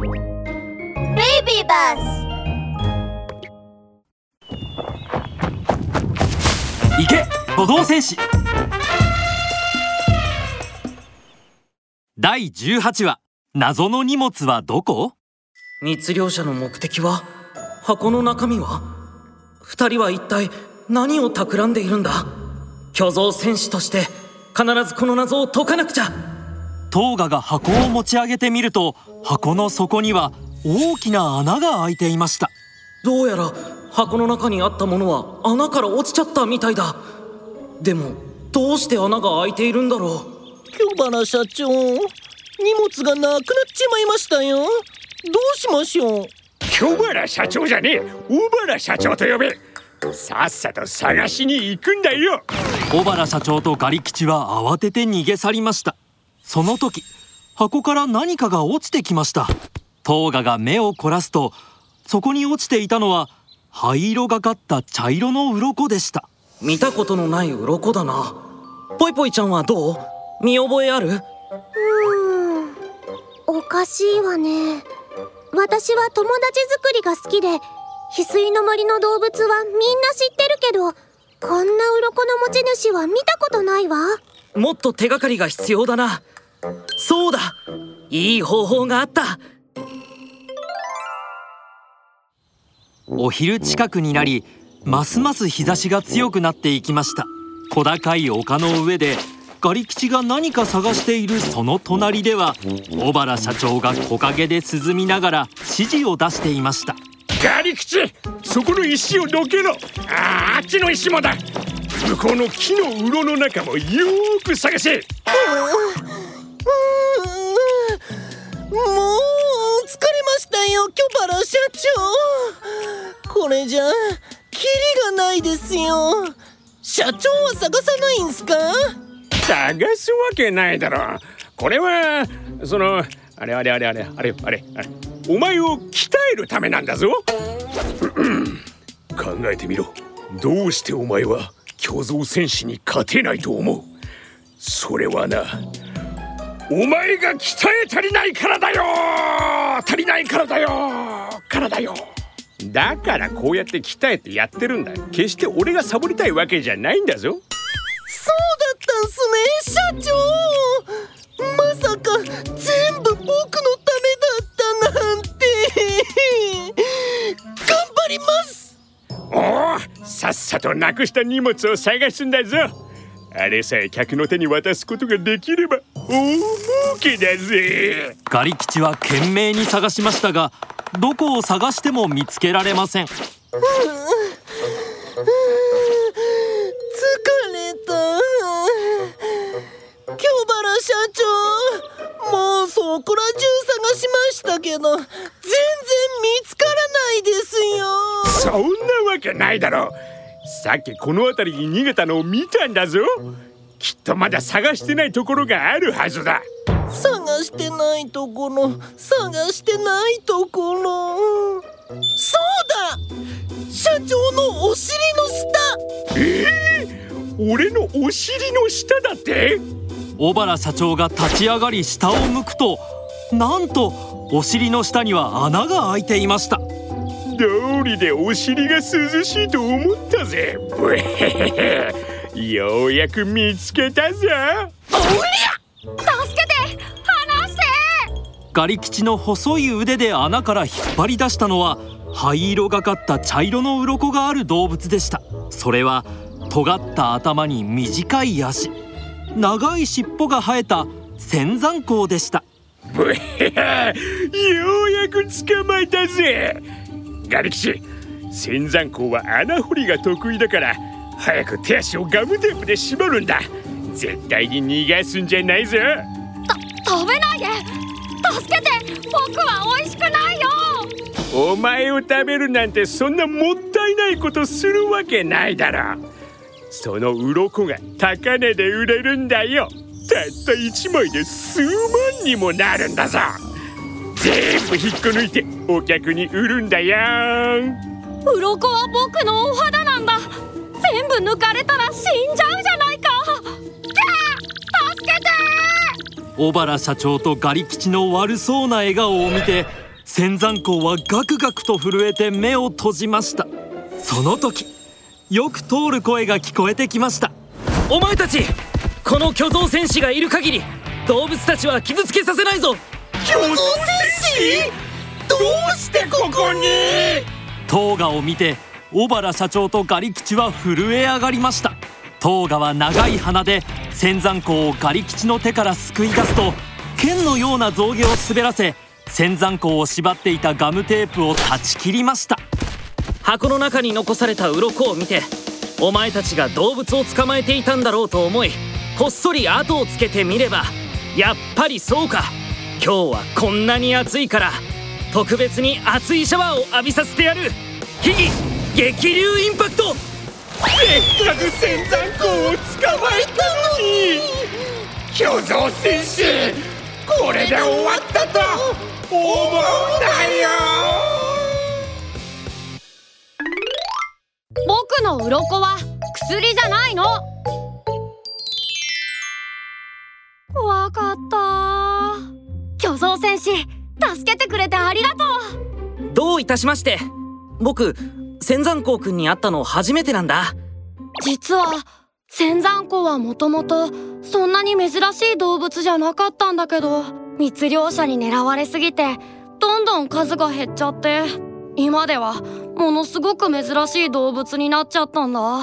ベイビーバス行け歩道戦士。第18話謎の荷物はどこ？密漁者の目的は箱の中身は？二人は一体何を企んでいるんだ？巨像戦士として必ずこの謎を解かなくちゃトーガが箱を持ち上げてみると箱の底には大きな穴が開いていました。どうやら箱の中にあったものは穴から落ちちゃったみたいだ。でもどうして穴が開いているんだろう？京原社長荷物がなくなっちまいましたよ。どうしましょう？京原社長じゃねえ。小原社長と呼べ。さっさと探しに行くんだよ。小原社長とガリ吉は慌てて逃げ去りましたその時箱から何かが落ちてきました。トーガが目を凝らすとそこに落ちていたのは灰色がかった茶色の鱗でした。見たことのない鱗だな。ぽいぽいちゃんはどう？見覚えある？うーん。おかしいわね。私は友達作りが好きで翡翠の森の動物はみんな知ってるけどこんな鱗の持ち主は見たことないわ。もっと手がかりが必要だなそうだ。いい方法があった。お昼近くになりますます日差しが強くなっていきました。小高い丘の上でガリ吉が何か探しているその隣では小原社長が木陰で涼みながら指示を出していました。ガリ吉そこの石をどけろ。ああっちの石もだ。向こうの木の鱗の中もよーく探せもう疲れましたよ京原社長。これじゃキリがないですよ。社長は探さないんすか？探すわけないだろ。これはそのあれあれあれあれあれあれあれ。お前を鍛えるためなんだぞ。考えてみろ。どうしてお前は巨像戦士に勝てないと思う？それはなお前が鍛え足りないからだよ。足りないからだよ。からだよ。だからこうやって鍛えてやってるんだ決して俺がサボりたいわけじゃないんだぞ。そうだったんすね社長。まさか全部僕のためだったなんて。頑張ります。おおさっさとなくした荷物を探すんだぞ。あれさえ客の手に渡すことができれば大儲けだぜガリ吉は懸命に探しましたがどこを探しても見つけられません。疲れた。京原社長もうそこら中探しましたけど全然見つからないですよ。そんなわけないだろ。さっきこの辺りに逃げたのを見たんだぞきっとまだ探してないところがあるはずだ。探してないところ。探してないところ。そうだ。社長のお尻の下。ええ俺のお尻の下だって？小原社長が立ち上がり下を向くとなんとお尻の下には穴が開いていました。道理でお尻が涼しいと思ったぜ。ブヘヘヘようやく見つけたぞ。助けて！離して！ガリ吉の細い腕で穴から引っ張り出したのは灰色がかった茶色の鱗がある動物でした。それは尖った頭に短い足。長い尻尾が生えた仙山港でした。ようやく捕まえたぜ。ガリキシ仙山港は穴掘りが得意だから早く手足をガムテープで縛るんだ。絶対に逃がすんじゃないぞ。食べないで。助けて。僕は美味しくないよ。お前を食べるなんてそんなもったいないことするわけないだろ。その鱗が高値で売れるんだよ。たった1枚で数万にもなるんだぞ。全部引っこ抜いてお客に売るんだよ。鱗は僕のお肌全部抜かれたら死んじゃうじゃないか。助けて。小原社長とガリ吉の悪そうな笑顔を見て仙山公はガクガクと震えて目を閉じました。その時よく通る声が聞こえてきました。お前たちこの巨像戦士がいる限り動物たちは傷つけさせないぞ。巨像戦士？どうしてここに？トーガを見て小原社長とガリ吉は震え上がりました。トーガは長い鼻で仙山港をガリ吉の手から救い出すと剣のような象牙を滑らせ仙山港を縛っていたガムテープを断ち切りました。箱の中に残された鱗を見てお前たちが動物を捕まえていたんだろうと思いこっそり後をつけてみればやっぱりそうか。今日はこんなに暑いから特別に熱いシャワーを浴びさせてやる。秘技激流インパクト。せっかく仙山公を捕まえたのに。巨像戦士これで終わったと思うなよ。僕の鱗は薬じゃないの。わかった。巨像戦士助けてくれてありがとう。どういたしまして。僕仙山公君に会ったの初めてなんだ。実は仙山湖はもともとそんなに珍しい動物じゃなかったんだけど密猟者に狙われすぎてどんどん数が減っちゃって今ではものすごく珍しい動物になっちゃったんだ。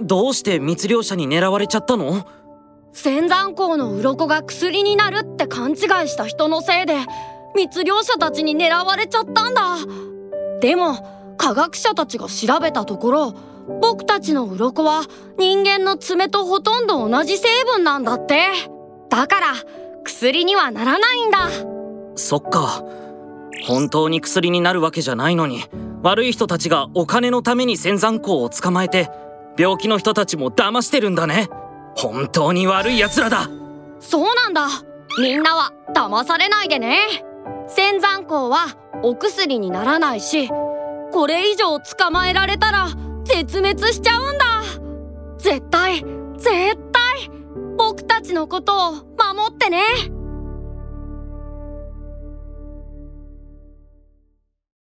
どうして密猟者に狙われちゃったの？仙山港の鱗が薬になるって勘違いした人のせいで密猟者たちに狙われちゃったんだ。でも科学者たちが調べたところ僕たちの鱗は人間の爪とほとんど同じ成分なんだって。だから薬にはならないんだ。そっか。本当に薬になるわけじゃないのに悪い人たちがお金のために仙山港を捕まえて病気の人たちも騙してるんだね。本当に悪い奴らだ。そうなんだ。みんなは騙されないでね。仙山港はお薬にならないしこれ以上捕まえられたら絶滅しちゃうんだ。絶対絶対僕たちのことを守ってね。